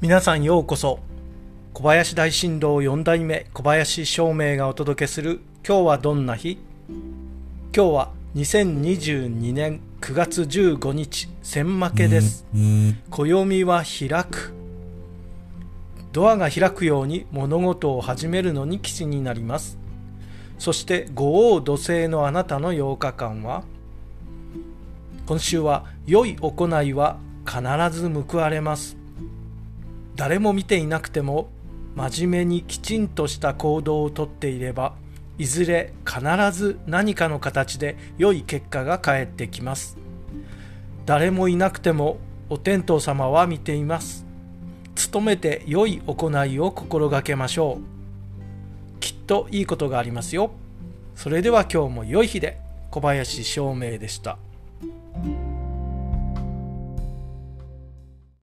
皆さんようこそ。小林大震動4代目小林照明がお届けする今日はどんな日？今日は2022年9月15日千負けです。暦は開く。ドアが開くように物事を始めるのに基地になります。そして五王土星のあなたの8日間は今週は良い行いは必ず報われます。誰も見ていなくても真面目にきちんとした行動をとっていればいずれ必ず何かの形で良い結果が返ってきます。誰もいなくてもお天道様は見ています。努めて良い行いを心がけましょう。きっといいことがありますよ。それでは今日も良い日で小林照明でした。